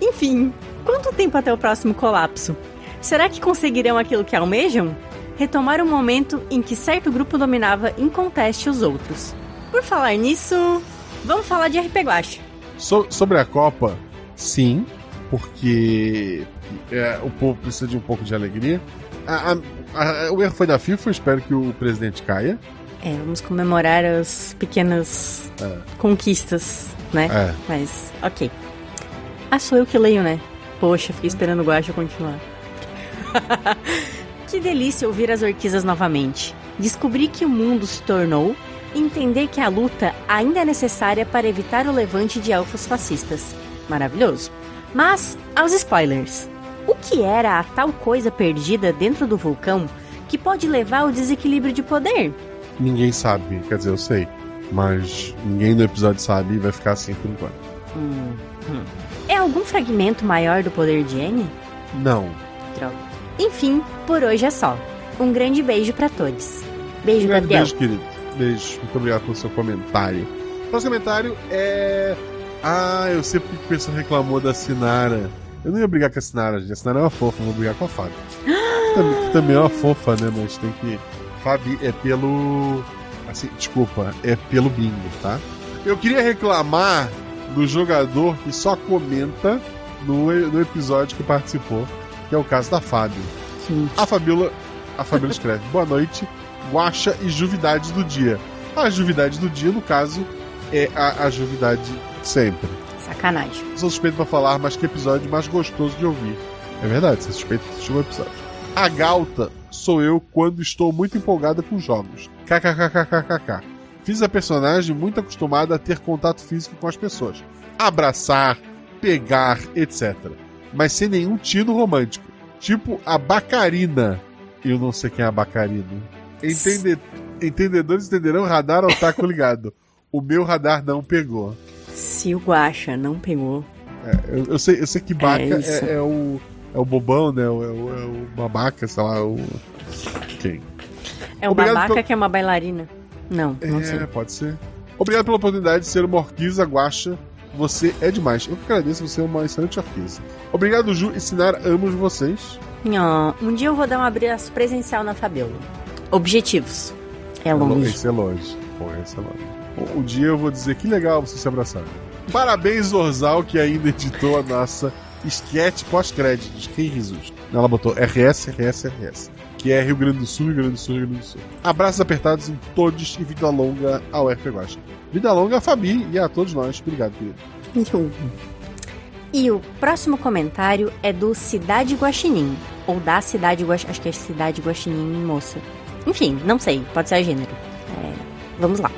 E: Enfim, quanto tempo até o próximo colapso? Será que conseguirão aquilo que almejam? Retomar o momento em que certo grupo dominava inconteste os outros. Por falar nisso, vamos falar de RP Guacha.
D: So- sobre a Copa, sim, porque é, o povo precisa de um pouco de alegria. A- a- a- o erro foi da FIFA, espero que o presidente caia.
E: É, vamos comemorar as pequenas
D: É.
E: conquistas, né?
D: É.
E: Mas, ok. Ah, sou eu que leio, né? Poxa, fiquei esperando o Guacha continuar. que delícia ouvir as orquisas novamente. Descobrir que o mundo se tornou e entender que a luta ainda é necessária para evitar o levante de elfos fascistas. Maravilhoso. Mas, aos spoilers. O que era a tal coisa perdida dentro do vulcão que pode levar ao desequilíbrio de poder?
D: Ninguém sabe, quer dizer, eu sei. Mas ninguém no episódio sabe e vai ficar assim por enquanto.
E: Hum, hum. É algum fragmento maior do poder de N?
D: Não.
E: Droga. Enfim, por hoje é só. Um grande beijo pra todos. Beijo,
D: Um grande
E: Gabriel.
D: beijo, querido. Beijo. Muito obrigado pelo seu comentário. O próximo comentário é. Ah, eu sei porque o pessoal reclamou da Sinara. Eu não ia brigar com a Sinara, gente. A Sinara é uma fofa, eu vou brigar com a Fábio. também, que também é uma fofa, né? Mas tem que. Fábio é pelo. Assim, desculpa, é pelo bingo, tá? Eu queria reclamar do jogador que só comenta no, no episódio que participou, que é o caso da Fábio. A Fabiola, a Fabiola escreve: Boa noite, guacha e juvidade do dia. A juvidade do dia, no caso, é a, a juvidade sempre.
E: Sacanagem.
D: Sou suspeito pra falar, mas que episódio mais gostoso de ouvir. É verdade, você suspeito assistiu o episódio. A Galta sou eu quando estou muito empolgada com jogos. KKKKKK. Fiz a personagem muito acostumada a ter contato físico com as pessoas. Abraçar, pegar, etc. Mas sem nenhum tino romântico. Tipo a Bacarina. Eu não sei quem é a Bacarina. Entende... Entendedores entenderão radar ao taco ligado. O meu radar não pegou.
E: Se o Guacha não pegou.
D: É, eu, eu sei, eu sei que Baca
E: É
D: é, é o. É o bobão, né? É o, é o, é babaca, sei lá, o. Quem?
E: É o
D: Obrigado
E: babaca
D: pelo-
E: que é uma bailarina. Não, não
D: É,
E: sei.
D: pode ser. Obrigado pela oportunidade de ser uma orquiza guacha. Você é demais. Eu que agradeço, você é uma excelente orquiza. Obrigado, Ju. Ensinar amos vocês.
E: Ó, um dia eu vou dar um abraço presencial na Fabiola. Objetivos. É longe.
D: Esse é longe. Pô, esse é longe. Um- dia eu vou dizer que legal vocês se abraçarem. Parabéns, Zorzal, que ainda editou a nossa esquete pós-créditos. Que risos. Ela botou RS, RS, RS. Que é Rio Grande do Sul, Rio Grande do Sul, Rio Grande do Sul. Abraços apertados em todos e vida longa ao RP Guacha. Vida longa a Fabi e a todos nós. Obrigado, querido.
E: E o próximo comentário é do Cidade Guaxinim. Ou da Cidade Guaxinim. Acho que é Cidade Guaxinim Moça. Enfim, não sei. Pode ser a gênero. É, vamos lá.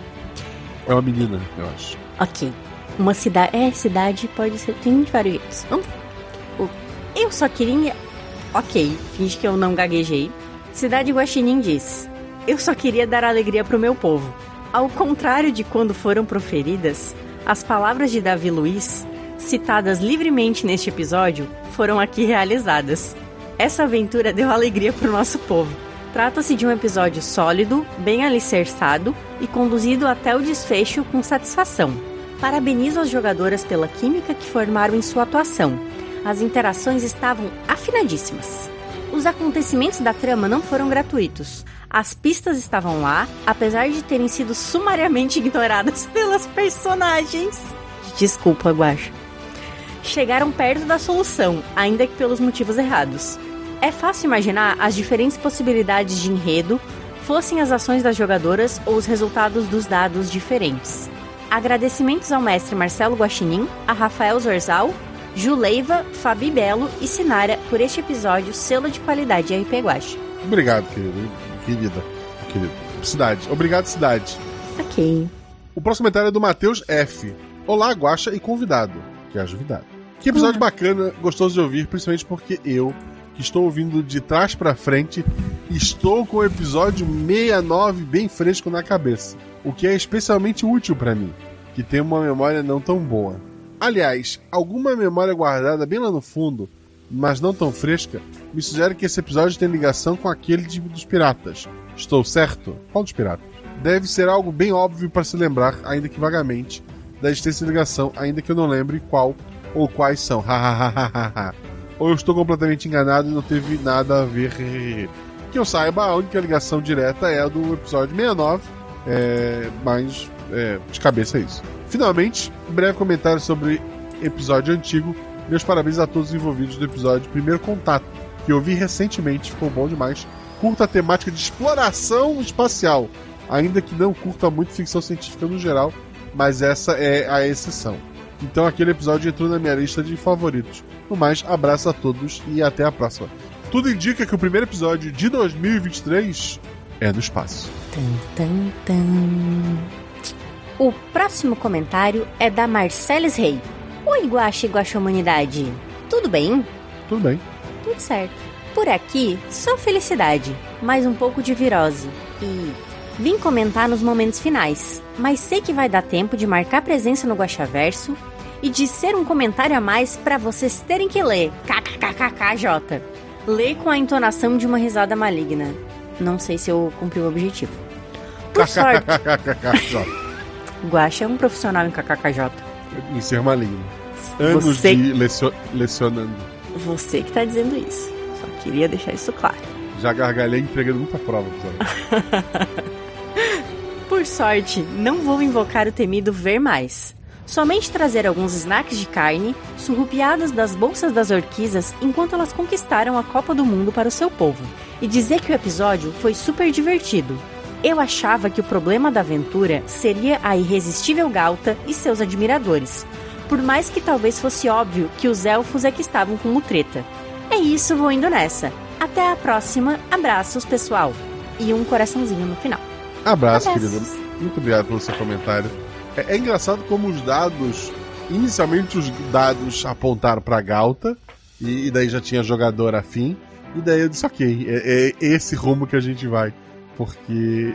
D: É uma menina, eu acho.
E: Ok. Uma cidade. É, cidade pode ser. Tem de vários jeitos. Eu só queria. Ok, finge que eu não gaguejei. Cidade Guaxinim diz: Eu só queria dar alegria pro meu povo. Ao contrário de quando foram proferidas, as palavras de Davi Luiz, citadas livremente neste episódio, foram aqui realizadas. Essa aventura deu alegria pro nosso povo. Trata-se de um episódio sólido, bem alicerçado e conduzido até o desfecho com satisfação. Parabenizo as jogadoras pela química que formaram em sua atuação. As interações estavam afinadíssimas. Os acontecimentos da trama não foram gratuitos. As pistas estavam lá, apesar de terem sido sumariamente ignoradas pelas personagens. Desculpa, Guacha. Chegaram perto da solução, ainda que pelos motivos errados. É fácil imaginar as diferentes possibilidades de enredo, fossem as ações das jogadoras ou os resultados dos dados diferentes. Agradecimentos ao mestre Marcelo Guaxinim, a Rafael Zorzal, Ju Leiva, Fabi Belo e Sinara por este episódio selo de qualidade RP Guacha.
D: Obrigado, querido. Querida. Querido. Cidade. Obrigado, cidade.
E: Ok.
D: O próximo comentário é do Matheus F. Olá, Guaxa e convidado, que é a Juvidade. Que episódio bacana, gostoso de ouvir, principalmente porque eu, que estou ouvindo de trás pra frente, estou com o episódio 69 bem fresco na cabeça, o que é especialmente útil pra mim, que tenho uma memória não tão boa. Aliás, alguma memória guardada bem lá no fundo, mas não tão fresca, me sugere que esse episódio tem ligação com aquele de- dos piratas. Estou certo? Qual dos piratas? Deve ser algo bem óbvio para se lembrar, ainda que vagamente, da existência de ligação, ainda que eu não lembre qual ou quais são. Hahaha. Ou eu estou completamente enganado e não teve nada a ver. Que eu saiba, a única ligação direta é a do episódio 69, é, mas é, de cabeça é isso. Finalmente, um breve comentário sobre episódio antigo. Meus parabéns a todos os envolvidos do episódio Primeiro Contato, que eu vi recentemente, ficou bom demais. Curta a temática de exploração espacial, ainda que não curta muito ficção científica no geral, mas essa é a exceção. Então aquele episódio entrou na minha lista de favoritos. No mais, abraço a todos e até a próxima. Tudo indica que o primeiro episódio de 2023 é no espaço.
E: Tan, tan, tan. O próximo comentário é da Marceles Rei. Oi, Guaxa e Guaxa Humanidade. Tudo bem?
D: Tudo bem.
E: Tudo certo. Por aqui, só felicidade, mais um pouco de virose. E vim comentar nos momentos finais, mas sei que vai dar tempo de marcar presença no Guaxaverso e de ser um comentário a mais para vocês terem que ler. KKKKJ. Lê com a entonação de uma risada maligna. Não sei se eu cumpri o objetivo. Por sorte, Guaxa é um profissional em KKKJ.
D: em ser maligno. Anos
E: Você-
D: de lecio- lecionando.
E: Você que tá dizendo isso. Só queria deixar isso claro.
D: Já gargalhei entregando muita prova. pessoal.
E: Por sorte, não vou invocar o temido ver mais. Somente trazer alguns snacks de carne, surrupiados das bolsas das orquisas enquanto elas conquistaram a Copa do Mundo para o seu povo. E dizer que o episódio foi super divertido. Eu achava que o problema da aventura seria a irresistível Galta e seus admiradores. Por mais que talvez fosse óbvio que os elfos é que estavam com mutreta. É isso, vou indo nessa. Até a próxima. Abraços, pessoal. E um coraçãozinho no final.
D: Abraço,
E: Abraços.
D: querido. Muito obrigado pelo seu comentário. É, é engraçado como os dados. Inicialmente os dados apontaram pra Galta. E, e daí já tinha jogador afim. E daí eu disse, ok, é, é esse rumo que a gente vai. Porque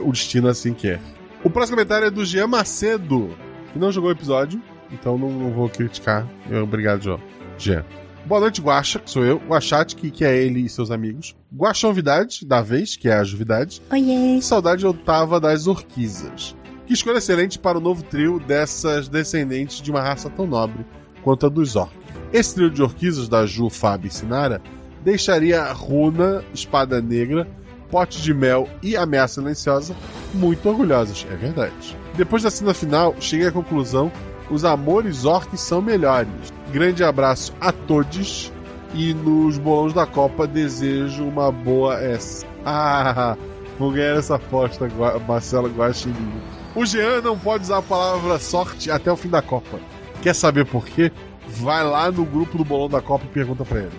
D: o destino assim quer. O próximo comentário é do Jean Macedo, que não jogou o episódio. Então não, não vou criticar. Eu- Obrigado, João. Jean. Boa noite, Guaxa, que sou eu. Guaxate, que, que é ele e seus amigos. Guaxonvidade, da vez, que é a Juvidade.
E: Oiê.
D: Saudade eu tava das orquisas. Que escolha excelente para o novo trio dessas descendentes de uma raça tão nobre quanto a dos orcs. Esse trio de orquisas da Ju, Fábio e Sinara deixaria Runa, Espada Negra, Pote de Mel e Ameaça Silenciosa muito orgulhosas, é verdade. Depois da cena final, cheguei à conclusão Os amores orcs são melhores. Grande abraço a todos. E nos bolões da Copa desejo uma boa essa. Ah, vou ganhar essa aposta, Marcelo Guaxinim. O Jean não pode usar a palavra sorte até o fim da Copa. Quer saber por quê? Vai lá no grupo do bolão da Copa e pergunta para ele.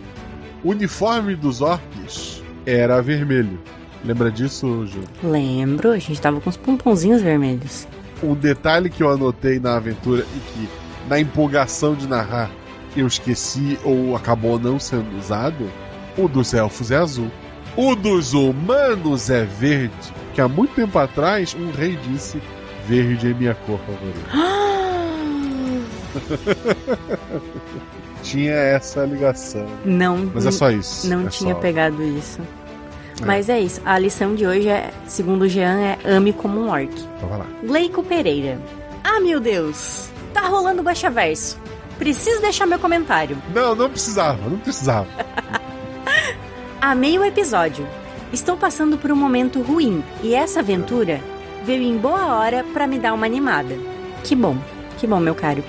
D: O uniforme dos orcs era vermelho. Lembra disso, Ju?
E: Lembro, a gente tava com os pomponzinhos vermelhos.
D: Um detalhe que eu anotei na aventura e que, na empolgação de narrar, eu esqueci ou acabou não sendo usado: o dos elfos é azul. O dos humanos é verde. Que há muito tempo atrás um rei disse: Verde é minha cor favorita. tinha essa ligação.
E: Não.
D: Mas é só isso.
E: Não
D: é
E: tinha
D: só...
E: pegado isso. É. Mas é isso. A lição de hoje é, segundo o Jean, é ame como um orc.
D: Então vai lá.
E: Gleico Pereira. Ah, meu Deus! Tá rolando o Verso. Preciso deixar meu comentário.
D: Não, não precisava, não precisava.
E: Amei o episódio. Estou passando por um momento ruim e essa aventura veio em boa hora para me dar uma animada. Que bom, que bom, meu caro.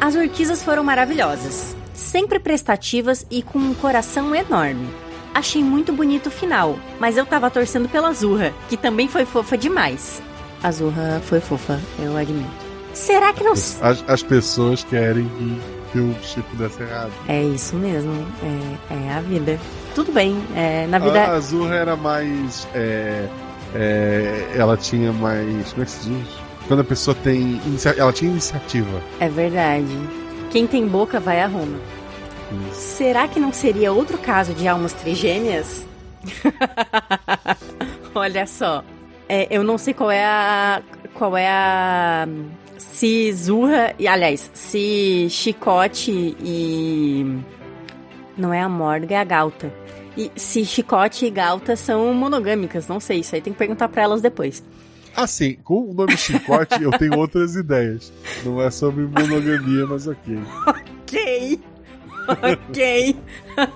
E: As orquisas foram maravilhosas, sempre prestativas e com um coração enorme. Achei muito bonito o final, mas eu tava torcendo pela Zurra, que também foi fofa demais. A Zurra foi fofa, eu admito. Será que não.
D: As, as pessoas querem que, o chip desse errado.
E: É isso mesmo. É, é a vida. Tudo bem. É, na vida.
D: A Azurra era mais. É, é, ela tinha mais. Como é que se diz? Quando a pessoa tem. Ela tinha iniciativa.
E: É verdade. Quem tem boca vai a Roma. Isso. Será que não seria outro caso de almas trigêmeas? Olha só. É, eu não sei qual é a. Qual é a se Zurra. E, aliás, se Chicote e. Não é a Morga, é a Galta. E se Chicote e Galta são monogâmicas, não sei, isso aí tem que perguntar para elas depois.
D: Assim, com o nome Chicote eu tenho outras ideias. Não é sobre monogamia, mas ok.
E: Ok. ok.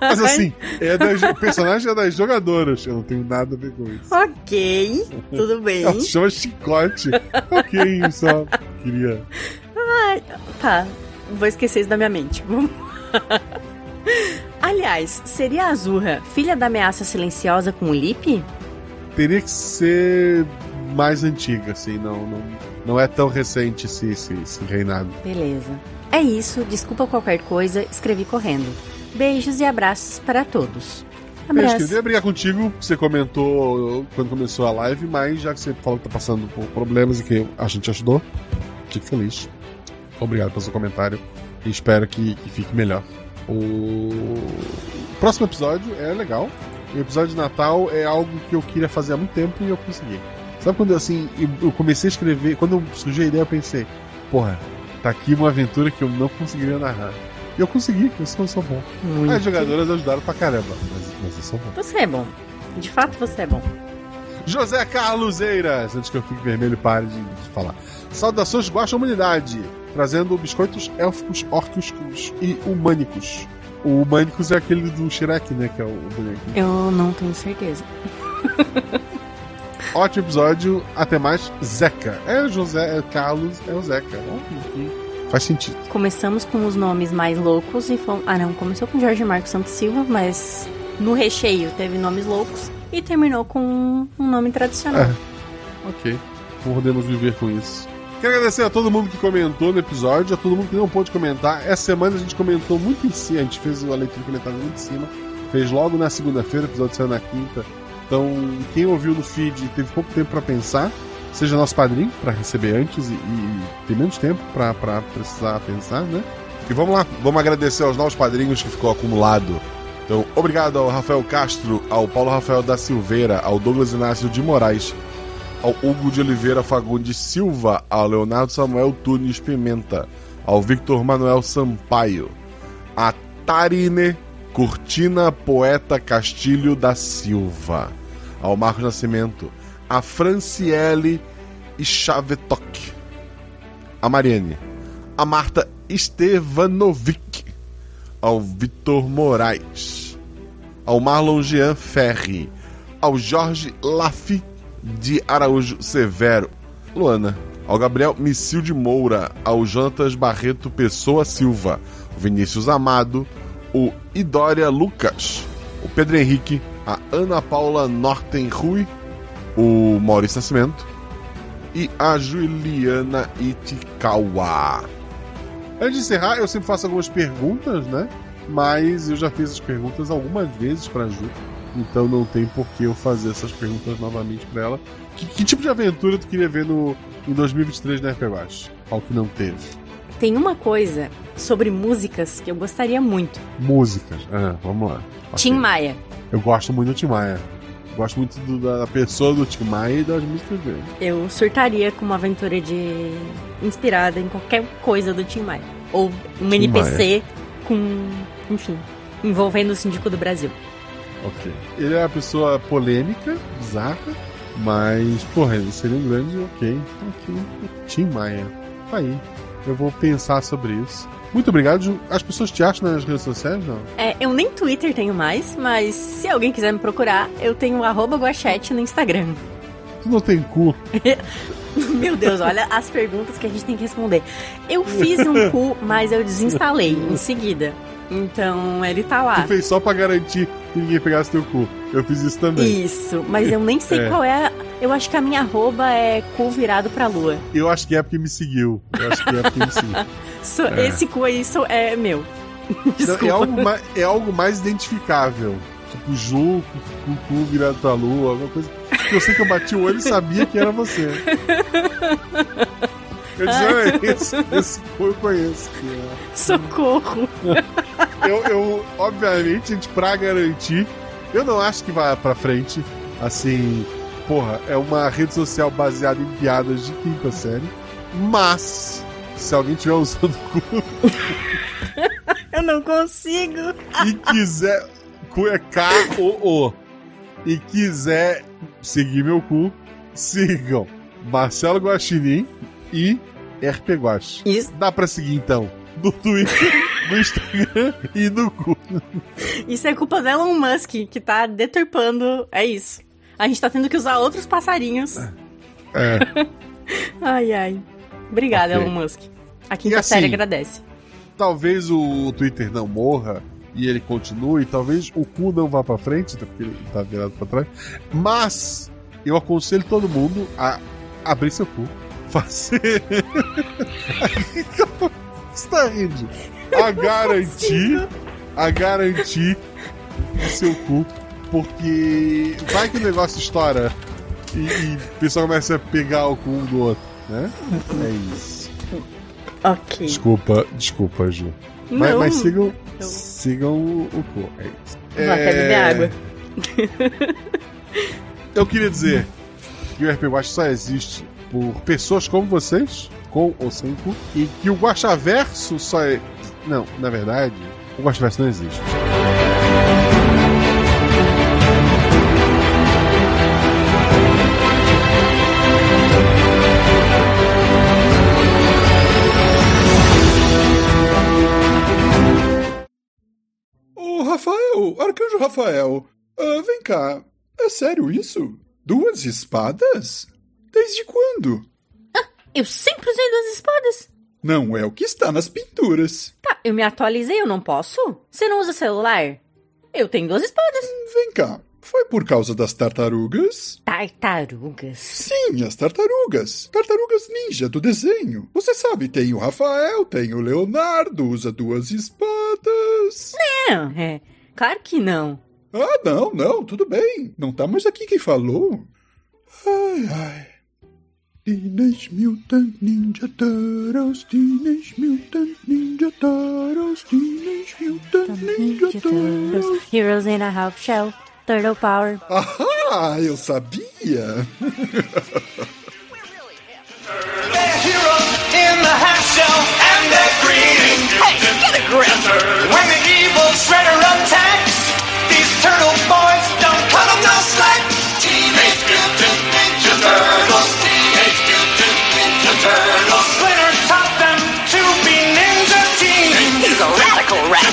D: Mas assim, é das, o personagem é das jogadoras. Eu não tenho nada a ver com isso.
E: Ok, tudo bem.
D: Ela chama Chicote. ok, só queria.
E: Ah, tá. Vou esquecer isso da minha mente. Aliás, seria a Azurra filha da ameaça silenciosa com o Lip?
D: Teria que ser mais antiga, assim, não, não, não é tão recente esse, esse, esse reinado.
E: Beleza. É isso, desculpa qualquer coisa, escrevi correndo. Beijos e abraços para todos.
D: Abraço. Eu queria brigar contigo, você comentou quando começou a live, mas já que você falou que tá passando por problemas e que a gente ajudou, fico feliz. Obrigado pelo seu comentário e espero que, que fique melhor. O próximo episódio é legal. O episódio de Natal é algo que eu queria fazer há muito tempo e eu consegui. Sabe quando assim, eu comecei a escrever, quando surgiu a ideia, eu pensei, porra, tá aqui uma aventura que eu não conseguiria narrar. E eu consegui, eu sou, eu sou bom. Muito. As jogadoras ajudaram pra caramba, mas, mas eu sou bom.
E: Você é bom. De fato, você é bom.
D: José Carlos Eiras, antes que eu fique vermelho, pare de, de falar. Saudações Guaxa Humanidade, trazendo biscoitos élficos, orcos e humânicos. O humânicos é aquele do Shrek, né? Que é o boneco.
E: Eu não tenho certeza.
D: Ótimo episódio. Até mais. Zeca. É José, é Carlos, é o Zeca. Faz sentido.
E: Começamos com os nomes mais loucos e fomos. Ah, não. Começou com Jorge Marcos Santos Silva, mas no recheio teve nomes loucos e terminou com um nome tradicional. É.
D: Ok. Podemos viver com isso. Quero agradecer a todo mundo que comentou no episódio, a todo mundo que não pôde comentar. Essa semana a gente comentou muito em cima, a gente fez a leitura comentários muito em cima. Fez logo na segunda-feira, o episódio saiu na quinta. Então, quem ouviu no feed teve pouco tempo para pensar, seja nosso padrinho para receber antes e, e ter menos tempo para precisar pensar, né? E vamos lá, vamos agradecer aos novos padrinhos que ficou acumulado. Então, obrigado ao Rafael Castro, ao Paulo Rafael da Silveira, ao Douglas Inácio de Moraes, ao Hugo de Oliveira Fagundes Silva, ao Leonardo Samuel Tunes Pimenta, ao Victor Manuel Sampaio, a Tarine Cortina Poeta Castilho da Silva, ao Marcos Nascimento, a Franciele Chavetok, a Mariane, a Marta Estevanovic, ao Vitor Moraes, ao Marlon Jean Ferri, ao Jorge Lafi de Araújo Severo, Luana, ao Gabriel Missil de Moura, ao Jonatas Barreto Pessoa Silva, o Vinícius Amado, o Idória Lucas, o Pedro Henrique, a Ana Paula Norten Rui, o Maurício Nascimento e a Juliana Itikawa. Antes de encerrar, eu sempre faço algumas perguntas, né? Mas eu já fiz as perguntas algumas vezes pra Ju, então não tem por que eu fazer essas perguntas novamente pra ela. Que, que tipo de aventura tu queria ver no, em 2023 na RPG? Ao que não teve?
E: Tem uma coisa sobre músicas que eu gostaria muito.
D: Músicas. Ah, vamos lá.
E: Tim
D: Ok.
E: Maia.
D: Eu gosto muito do Tim Maia. Gosto muito do- da pessoa do Tim Maia e das músicas dele.
E: Eu surtaria com uma aventura de. inspirada em qualquer coisa do Tim Maia. Ou um
D: Tim
E: NPC com. enfim. envolvendo o Síndico do Brasil.
D: Ok. Ele é uma pessoa polêmica, bizarra, mas, porra, ele seria um grande ok. Ok. Tim Maia. Tá aí. Eu vou pensar sobre isso. Muito obrigado, Ju. As pessoas te acham nas redes sociais, não?
E: É, eu nem Twitter tenho mais, mas se alguém quiser me procurar, eu tenho arroba guachete no Instagram.
D: Tu não tem cu.
E: Meu Deus, olha as perguntas que a gente tem que responder. Eu fiz um cu, mas eu desinstalei em seguida. Então ele tá lá.
D: Tu fez só pra garantir que ninguém pegasse teu cu. Eu fiz isso também.
E: Isso, mas eu nem sei
D: É.
E: qual é. a- Eu acho que a minha arroba é cu virado pra lua.
D: Eu acho que é porque me seguiu. Eu acho que é porque me seguiu.
E: So-
D: É.
E: Esse cu aí so- é meu.
D: Então,
E: Desculpa.
D: é, algo mais, é algo mais identificável. Tipo, Ju com o cu virado pra lua, alguma coisa. Eu sei que eu bati o olho e sabia que era você. Eu disse, "Ah, esse, cu eu conheço.
E: Socorro.
D: Eu, eu, obviamente, gente, pra garantir, eu não acho que vai pra frente. Assim, porra, é uma rede social baseada em piadas de quinta série. Mas, se alguém tiver usando cu
E: Eu não consigo.
D: e quiser. Cu é K-O-O. E quiser seguir meu cu, sigam Marcelo Guaxinim e RP Guax.
E: Isso.
D: Dá pra seguir então no Twitter, no Instagram e no cu.
E: Isso é culpa do Elon Musk, que tá deturpando. É isso. A gente tá tendo que usar outros passarinhos.
D: É.
E: Ai, ai. Obrigada,
D: Ok.
E: Elon Musk. A quinta
D: assim,
E: série agradece.
D: talvez o Twitter não morra e ele continue, talvez o cu não vá pra frente, até porque ele tá virado pra trás. Mas eu aconselho todo mundo a abrir seu cu, fazer. Você tá rindo? A garantir, a garantir o seu cu, porque vai que o negócio estoura e, e o pessoal começa a pegar o cu um do outro, né? É isso.
E: Ok.
D: Desculpa, desculpa, Ju. Mas,
E: Não.
D: mas sigam,
E: Eu-
D: sigam o, o cu. É isso.
E: Beber água.
D: Eu queria dizer que o RP Watch só existe por pessoas como vocês, com ou sem cu, e que o Guaxaverso só é. Não, na verdade, o Guaxaverso não existe.
G: Ô, Rafael, Arcanjo Rafael, ah, vem cá. É sério isso? Duas espadas? Desde quando?
E: Eu sempre usei duas espadas.
G: Não é o que está nas pinturas.
E: Tá, eu me atualizei, eu não posso? Você não usa celular? Eu tenho duas espadas.
G: Vem cá. Foi por causa das tartarugas?
E: Tartarugas.
G: Sim, as tartarugas. Tartarugas ninja do desenho. Você sabe, tem o Rafael, tem o Leonardo, usa duas espadas.
E: Não, é. Claro que não.
G: Ah, não, não, tudo bem. Não tá mais aqui quem falou. Ai, ai. Teenage Mutant Ninja Turtles, Teenage Mutant Ninja Turtles, Teenage Mutant Ninja Turtles.
E: Heroes in a half shell. Turtle power.
G: Ah, eu sabia.
H: They're heroes in the half shell and they're green. Hey, get a grip! When the evil shredder attacks, these turtle boys don't cut 'em no slack.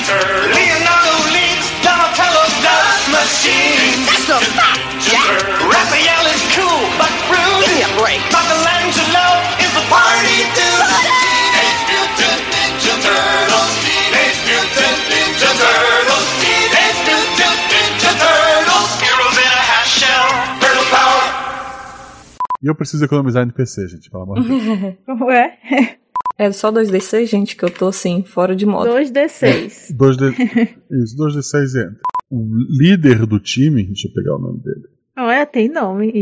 H: Leonardo leads Donatello dust machine. That's a fact, Jack. Raphael is cool, but rude. Give me a break. Michelangelo is the party dude. Teenage Mutant Ninja Turtles. Teenage Mutant Ninja Turtles. Teenage Mutant Ninja Turtles. Heroes in a shell. Turtle power.
D: E eu preciso economizar NPC, gente, pelo amor de Deus.
I: Ué? É?
J: É só 2D6, gente, que eu tô assim, fora de modo.
I: 2D6.
D: 2D... Isso, 2D6 entra. O líder do time, deixa eu pegar o nome dele.
I: Olha, tem nome.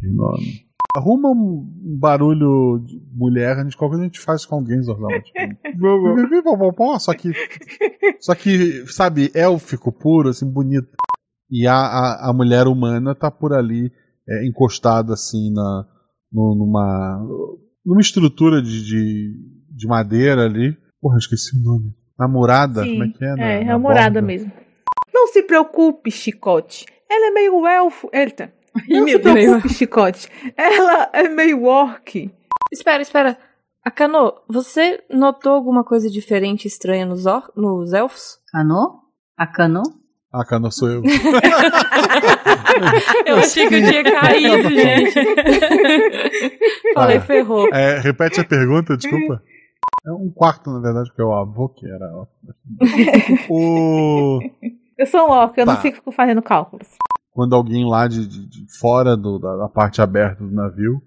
D: Tem nome. Arruma um barulho de mulher, a gente, qualquer coisa a gente faz com alguém, Zordão. Tipo, só que. Só que, sabe, élfico puro, assim, bonito. E a, a, a mulher humana tá por ali, é, encostada assim na, no- numa. numa estrutura de, de, de madeira ali. Porra, esqueci o nome. Namorada?
I: Sim,
D: Como é que é? Na-
I: É,
D: na
I: namorada
D: borda?
I: mesmo. Não se preocupe, Chicote. Ela é meio elfo. Eita. Não
J: meu
I: se
J: Deus.
I: preocupe, Chicote. Ela é meio orc.
J: Espera, espera. Akano, você notou alguma coisa diferente e estranha nos, or nos elfos?
E: Cano? A Cano?
D: Ah, Cano, sou eu.
J: Eu achei que eu tinha caído, gente. Falei,
D: Ah.
J: ferrou.
D: É, repete a pergunta, desculpa. É um quarto, na verdade, porque eu avô que era. O...
I: Eu sou um orc, eu não
D: Tá.
I: fico fazendo cálculos.
D: Quando alguém lá de, de- de fora do- da, da parte aberta do navio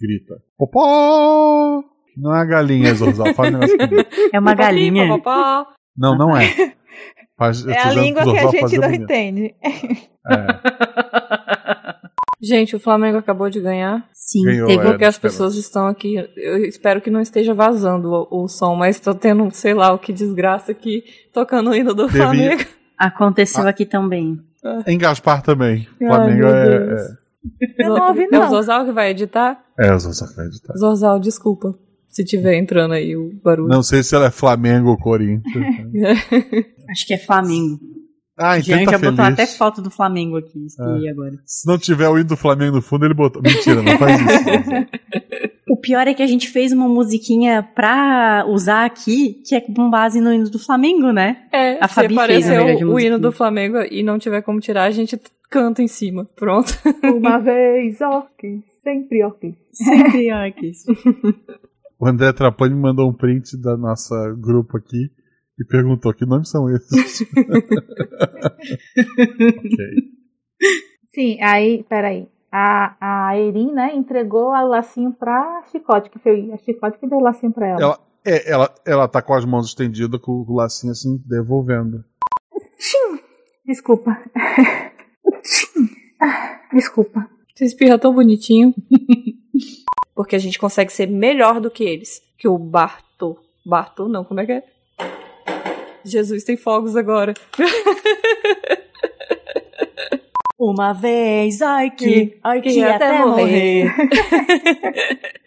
D: grita: Popó! Não é a galinha, Zorzal, faz um negócio comigo.
E: É uma galinha.
D: Não, não é. Faz,
I: É a língua que a gente não
D: bonito.
I: entende.
J: Gente, o Flamengo acabou de ganhar.
E: Sim,
D: Ganhou,
E: teve
D: é.
J: Porque as
D: esperança.
J: pessoas estão aqui. Eu espero que não esteja vazando o, o som, mas tô tendo, sei lá, o que desgraça aqui tocando o hino do
D: Teve-
J: Flamengo.
E: Aconteceu aqui também.
D: Em Gaspar também.
J: Ai,
D: Flamengo é, é.
I: Eu não ouvi,
J: É o
I: não.
J: Zorzal que vai editar?
D: É, o Zorzal que vai editar.
J: Zorzal, desculpa. Se tiver entrando aí o barulho.
D: Não sei se ela é Flamengo ou Corinthians.
E: Acho que é Flamengo.
D: Ah, então
E: Jean
D: tá
E: já
D: feliz.
E: botou até foto do Flamengo aqui. escolhi agora.
D: Se não tiver o hino do Flamengo no fundo, ele botou. Mentira, não faz isso.
E: O pior é que a gente fez uma musiquinha pra usar aqui, que é com base no hino do Flamengo, né?
J: É,
E: A
J: se
E: Fabi fez,
J: aparecer
E: verdade, a
J: o, o hino do Flamengo e não tiver como tirar, a gente canta em cima. Pronto.
I: Uma vez orc, sempre orc.
E: Sempre orques.
D: O André Trapani me mandou um print da nossa grupo aqui e perguntou que nomes são esses. ok.
I: Sim, aí, peraí. A, a Erin, né, entregou o lacinho pra Chicote, que foi a Chicote que deu o lacinho pra ela.
D: Ela, é, ela, ela tá com as mãos estendidas, com o lacinho assim, devolvendo.
I: Desculpa. Desculpa.
J: Você espirra tão bonitinho. Porque a gente consegue ser melhor do que eles. Que o Bartô. Bartô, não, como é que é? Jesus tem fogos agora.
E: Uma vez, ai que, ai que,
J: Que
E: até, morrer.